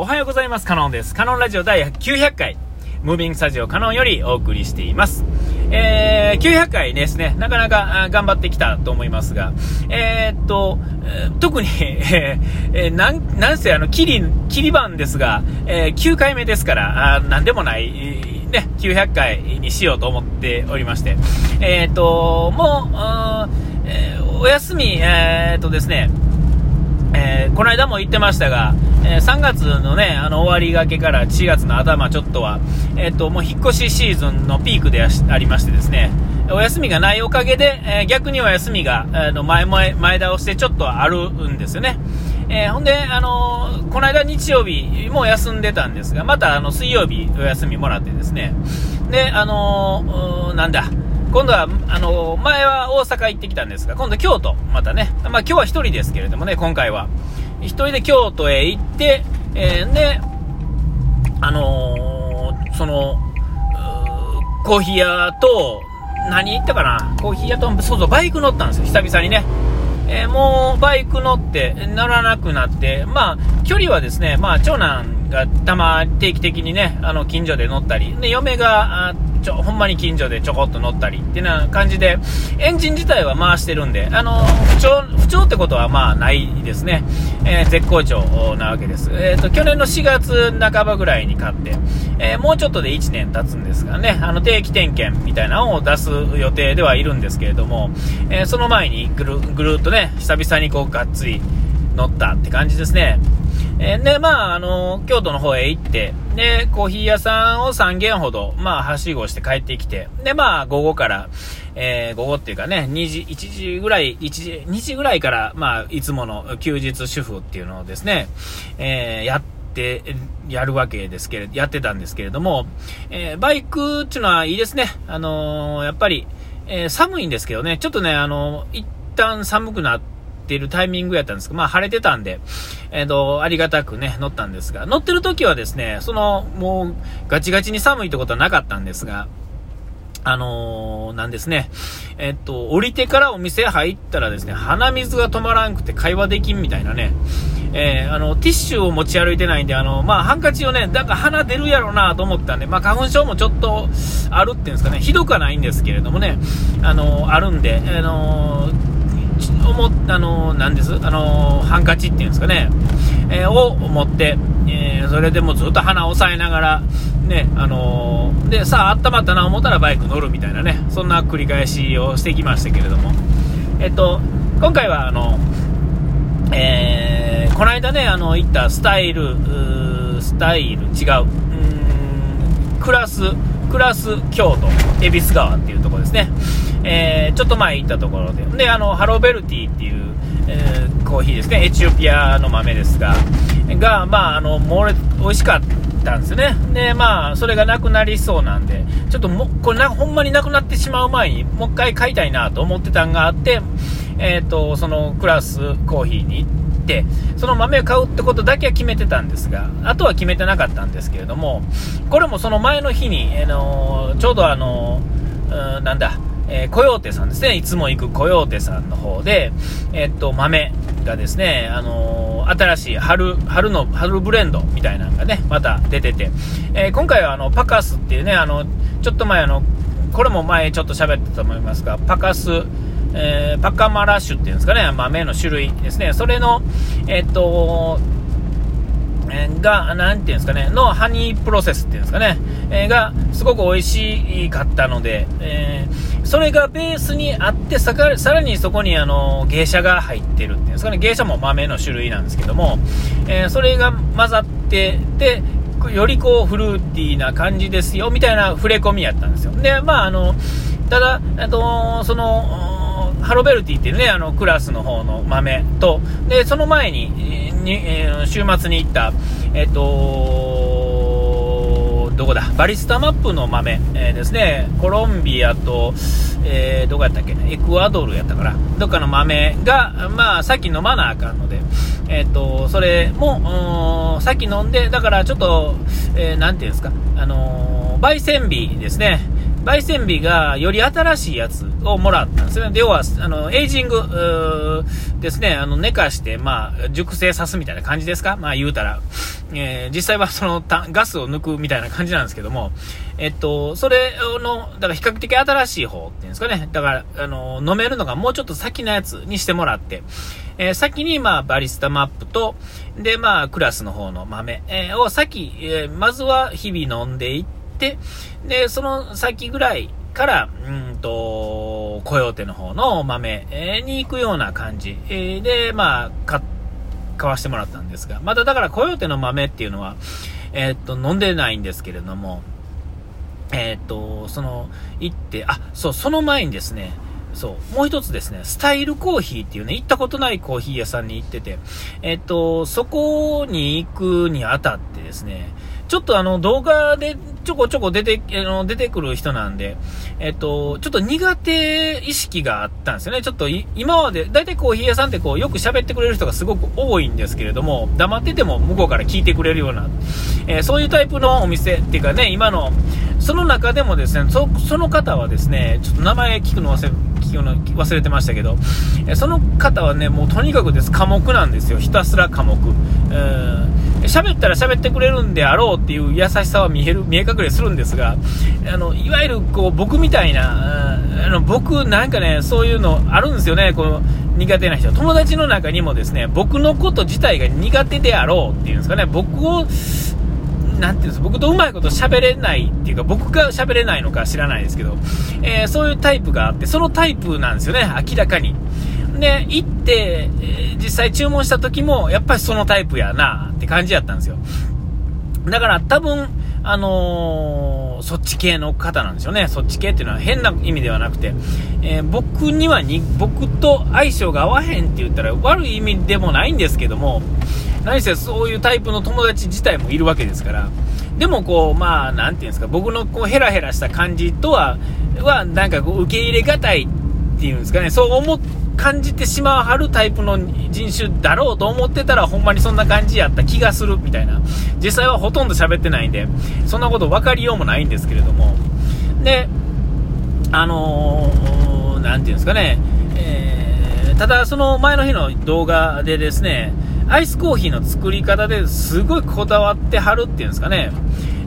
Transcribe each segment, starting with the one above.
おはようございます。カノンです。カノンラジオ第900回、ムービングスタジオカノンよりお送りしています。えー、900回ですね、なかなか頑張ってきたと思いますが、えー、っと、特に、えー、なん、なんせあの、キリ、キリ番ですが、えー、9回目ですから、あなんでもない、ね、900回にしようと思っておりまして、えー、っと、もう、えー、お休み、えー、っとですね、えー、この間も言ってましたが、えー、3月のね、あの終わりがけから4月の頭ちょっとは、えっ、ー、と、もう引っ越しシーズンのピークでありましてですね、お休みがないおかげで、え逆にお休みが、あの前前、前倒してちょっとあるんですよね。えほんで、あのこの間日曜日も休んでたんですが、またあの水曜日お休みもらってですね、で、あのなんだ、今度は、あの前は大阪行ってきたんですが、今度京都、またね、まあ今日は1人ですけれどもね、今回は。1人で京都へ行って、えー、で、あのー、その、コーヒー屋と、何行ったかな？コーヒー屋と、そうそう、バイク乗ったんですよ、久々にね。えー、もうバイク乗って乗らなくなって、まあ、距離はですね、まあ、長男がたま定期的にね、あの近所で乗ったり、で嫁がちょほんまに近所でちょこっと乗ったりっていうような感じで、エンジン自体は回してるんで、あの不調不調ってことはまあないですね、えー、絶好調なわけです、えーと、去年の4月半ばぐらいに買って、えー、もうちょっとで1年経つんですがね、あの定期点検みたいなのを出す予定ではいるんですけれども、え、その前にぐるぐるっとね、久々にこうがっつり乗ったって感じですね。えー、で、まあ、あの、京都の方へ行って、で、コーヒー屋さんを3軒ほど、まあ、はしごして帰ってきて、で、まあ、午後から、えー、午後っていうかね、2時、1時ぐらい、1時、2時ぐらいから、まあ、いつもの休日主婦っていうのをですね、えー、やって、やるわけですけれど、やってたんですけれども、えー、バイクっていうのはいいですね。あのー、やっぱり、えー、寒いんですけどね、ちょっとね、あの一旦寒くなって、っているタイミングやったんですけど、まあ晴れてたんで、えっ、ー、と、ありがたくね、乗ったんですが、乗ってる時はですね、その、もう、ガチガチに寒いってことはなかったんですが、あのー、なんですね。えっと、降りてからお店入ったらですね、鼻水が止まらんくて会話できんみたいなね。えー、あの、ティッシュを持ち歩いてないんで、あの、まあ、ハンカチをね、なんか鼻出るやろなと思ったんで、まあ、花粉症もちょっとあるっていうんですかね、ひどくはないんですけれどもね、あのあるんで、あの思あのなんです？あのハンカチっていうんですかね、えー、を持って、え、それでもずっと鼻を押さえながら、ね、あの、で、さあ、温まったな思ったらバイク乗るみたいなね、そんな繰り返しをしてきましたけれども、えっと、今回は、あの、えー、この間ね、あの、行ったスタイル、スタイル、違う、うん、クラス、クラス京都、恵比寿川っていうところですね。えー、ちょっと前行ったところで、で、あの、ハローベルティっていう、えー、コーヒーですね、エチオピアの豆ですが、が、まあ、あの、猛烈、美味しかったんですね。で、まあ、それがなくなりそうなんで、ちょっとも、これな、ほんまになくなってしまう前に、もう一回買いたいなと思ってたんがあって、えっ、ー、と、そのクラスコーヒーに行って、その豆を買うってことだけは決めてたんですが、あとは決めてなかったんですけれども、これもその前の日に、あのちょうどあのなんだ、えー、コヨーテさんですね、いつも行くコヨーテさんの方で、え、っと、豆がですね、あのー、新しい春、春の、春ブレンドみたいなのがね、また出てて、え、今回はあの、パカスっていうね、あの、ちょっと前あの、これも前ちょっと喋ったと思いますが、パカス、えパカマラッシュっていうんですかね、豆の種類ですね、それの、えっと、が、なんていうんですかね、のハニープロセスっていうんですかね、えー、が、すごく美味しかったので、えー、それがベースにあってさか、さらにそこにあの、芸者が入ってるっていうんですかね、芸者も豆の種類なんですけども、えー、それが混ざってで、よりこうフルーティーな感じですよ、みたいな触れ込みやったんですよ。で、まああの、ただ、あと、その、ハロベルティっていうね、あの、クラスの方の豆と、で、その前に、にえー、週末に行った、えっ、とどこだ、バリスタマップの豆、えー、ですね、コロンビアと、えー、どこやったっけ、エクアドルやったから、どっかの豆が、まあ、さっき飲まなあかんので、えっ、と、それも、さっき飲んで、だからちょっと、えー、ていうんですか、あの焙煎日ですね、焙煎日がより新しいやつをもらったんですね。要は、あの、エイジングですね、あの、寝かして、まあ、熟成さすみたいな感じですか？まあ、言うたら。えー、実際はそのガスを抜くみたいな感じなんですけども、えっと、それの、だから比較的新しい方っていうんですかね。だから、あの、飲めるのがもうちょっと先のやつにしてもらって、えー、先に、まあ、バリスタマップと、で、まあ、クラスの方の豆、えー、を先、えー、まずは日々飲んでいって、で、その先ぐらいから、うんと、コヨーテの方の豆、に行くような感じ、で、まあ、買、買わしてもらったんですが、まだだからコヨーテの豆っていうのは、え、っと、飲んでないんですけれども、え、っと、その、行って、あ、そう、その前にですね、そう、もう一つですね、スタイルコーヒーっていうね、行ったことないコーヒー屋さんに行ってて、えっと、そこに行くにあたってですね、ちょっとあの動画でちょこちょこ出て、あの出てくる人なんで、えっと、ちょっと苦手意識があったんですよね。ちょっと今まで、だいたいコーヒー屋さんってこうよく喋ってくれる人がすごく多いんですけれども、黙ってても向こうから聞いてくれるような、えー、そういうタイプのお店っていうかね、今の、その中でもですね、そその方はですね、ちょっと名前聞くの忘れ、聞くの忘れてましたけど、えその方はね、もうとにかくです、科目なんですよ。ひたすら科目。うん喋ったら喋ってくれるんであろうっていう優しさは見える、見え隠れするんですが、あの、いわゆるこう、僕みたいな、あの、僕なんかね、そういうのあるんですよね、この、苦手な人。友達の中にもですね、僕のこと自体が苦手であろうっていうんですかね、僕を、なんていうんです僕とうまいこと喋れないっていうか、僕が喋れないのか知らないですけど、えー、そういうタイプがあって、そのタイプなんですよね、明らかに。で、行って、え実際注文した時も、やっぱりそのタイプやなって感じやったんですよ。だから多分、あのー、そっち系の方なんでしょうね。そっち系っていうのは変な意味ではなくて、えー、僕にはに、僕と相性が合わへんって言ったら悪い意味でもないんですけども、何せそういうタイプの友達自体もいるわけですから、でもこう、まあ、なんていうんですか、僕のこうヘラヘラした感じとは、は、なんかこう、受け入れがたいっていうんですかね、そう思っ、感じてしまうはるタイプの人種だろうと思ってたらほんまにそんな感じやった気がするみたいな。実際はほとんど喋ってないんでそんなこと分かりようもないんですけれども。であのー、ていうんですかね、えー、ただその前の日の動画でですねアイスコーヒーの作り方ですごいこだわってはるっていうんですかね。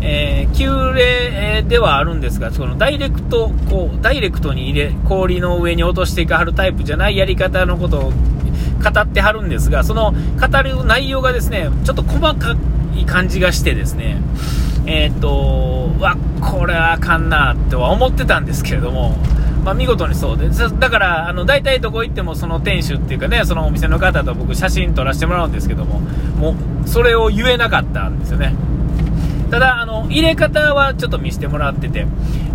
えー、急冷ではあるんですが、そのダイレクト、こう、ダイレクトに入れ、氷の上に落としていかはるタイプじゃないやり方のことを語ってはるんですが、その語る内容がですね、ちょっと細かい感じがしてですね、えー、っと、わ、これはあかんなとは思ってたんですけれども、まあ、見事にそうで、だから、あの、大体どこ行ってもその店主っていうかね、そのお店の方と僕写真撮らせてもらうんですけども、もう、それを言えなかったんですよね。ただ、あの、入れ方はちょっと見せてもらってて、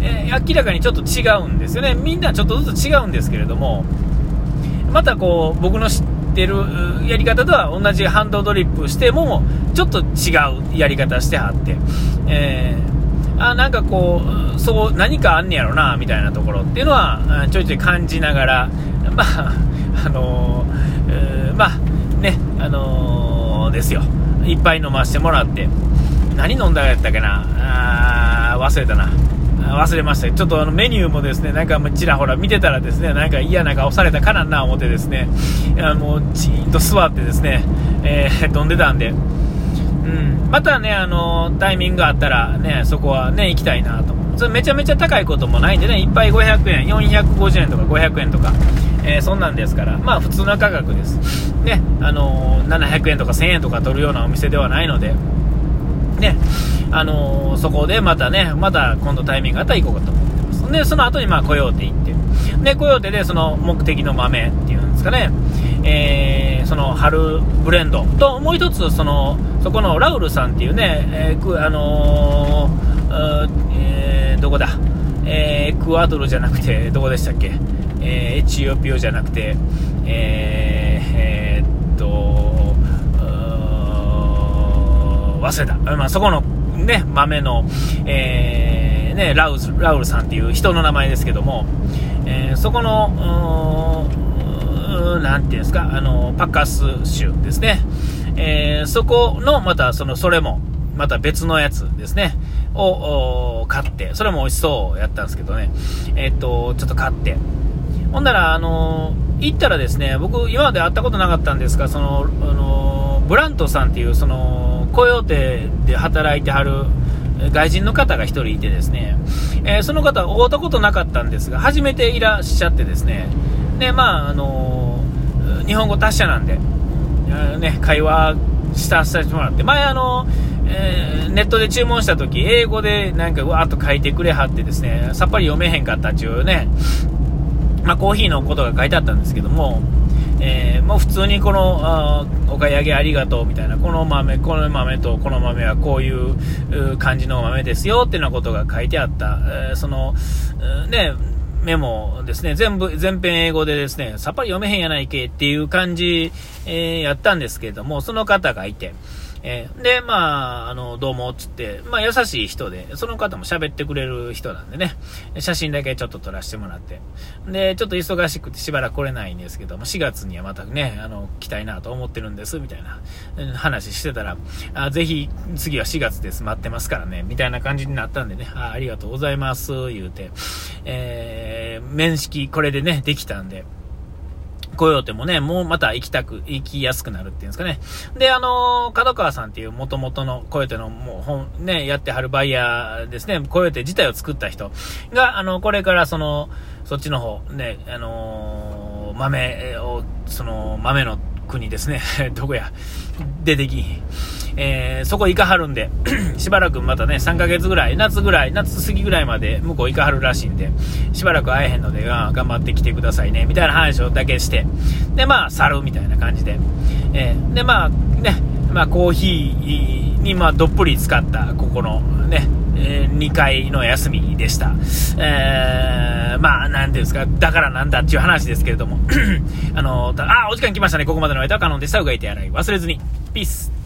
えー、明らかにちょっと違うんですよね。みんなちょっとずつ違うんですけれども、またこう、僕の知ってるやり方とは同じハンドドリップしても、ちょっと違うやり方してはって、えー、あ、なんかこう、そう、何かあんねやろな、みたいなところっていうのは、ちょいちょい感じながら、まあ、あのー、え、まあ、ね、あのー、ですよ。いっぱい飲ませてもらって、何飲んだやったっけな？あ忘れたな。忘れました。ちょっとあのメニューもですね、なんかちらほら見てたらですね、なんか嫌な顔されたかなんな思ってですね、もうじーんと座ってですね、えー、飲んでたんで、うん、またね、あのタイミングがあったらね、そこはね、行きたいなと思う。それめちゃめちゃ高いこともないんでね、いっぱい500円、450円とか500円とか、えー、そんなんですから、まあ普通の価格です。ね、あの700円とか1000円とか取るようなお店ではないので、ね、あのー、そこでまたね、また今度タイミングがあったら行こうかと思ってます。で、その後にまあ、コヨーテ行って、で、コヨーテでその目的の豆っていうんですかね、えー、その春ブレンドと、もう一つ、その、そこのラウルさんっていうね、えー、あのー、えー、どこだ、えー、エクアドルじゃなくて、どこでしたっけ、えー、エチオピオじゃなくて、えー、えー、っと、忘れた。まあ、そこのね、豆の、えー、ね、ラウル、ラウルさんっていう人の名前ですけども、えー、そこの、なんていうんですか、あの、パッカス州ですね。えー、そこの、また、その、それも、また別のやつですね、を買って、それも美味しそうやったんですけどね、えっと、ちょっと買って、ほんなら、あの行ったらですね、僕、今まで会ったことなかったんですが、その、あのブラントさんっていう、その、コヨーテで働いてはる、外人の方が1人いてですね、えー、その方、会ったことなかったんですが、初めていらっしゃってですね、で、まあ、あのー、日本語達者なんで、ね、会話したさせてもらって、前あの、えー、ネットで注文した時、英語でなんかわーっと書いてくれはってですね、さっぱり読めへんかったっちゅうね、まあ、コーヒーのことが書いてあったんですけども、えー、もう普通にこのあお買い上げありがとうみたいな、この豆、この豆とこの豆はこういう感じの豆ですよっていうなことが書いてあった、えー、その、ね、メモですね、全部、全編英語でですね、さっぱり読めへんやないけっていう感じ、えー、やったんですけれども、その方がいて、えー、で、まあ、あの、どうも、つって、まあ、優しい人で、その方も喋ってくれる人なんでね、写真だけちょっと撮らせてもらって、で、ちょっと忙しくてしばらく来れないんですけども、4月にはまたね、あの、来たいなと思ってるんです、みたいな話してたら、あぜひ、次は4月です、待ってますからね、みたいな感じになったんでね、あありがとうございます、言うて、えー、面識、これでね、できたんで、コヨーテもね、もうまた行きたく、行きやすくなるっていうんですかね。で、あのー、角川さんっていう元々のコヨーテのもう本、ね、やってはるバイヤーですね、コヨーテ自体を作った人が、あの、これからその、そっちの方、ね、あのー、豆を、その、豆の国ですね、どこや、出てきえー、そこ行かはるんで、しばらくまたね、3ヶ月ぐらい、夏ぐらい、夏過ぎぐらいまで向こう行かはるらしいんで、しばらく会えへんので、頑張ってきてくださいね、みたいな話をだけして、で、まあ、去るみたいな感じで、えー、で、まあ、ね、まあ、コーヒーに、まあ、どっぷり使った、ここの、ね、えー、2回の休みでした。えー、まあ、なんていうんですか、だからなんだっていう話ですけれども、あの、あ、お時間来ましたね。ここまでの間はカノンでした。うがいて洗い忘れずに。ピース。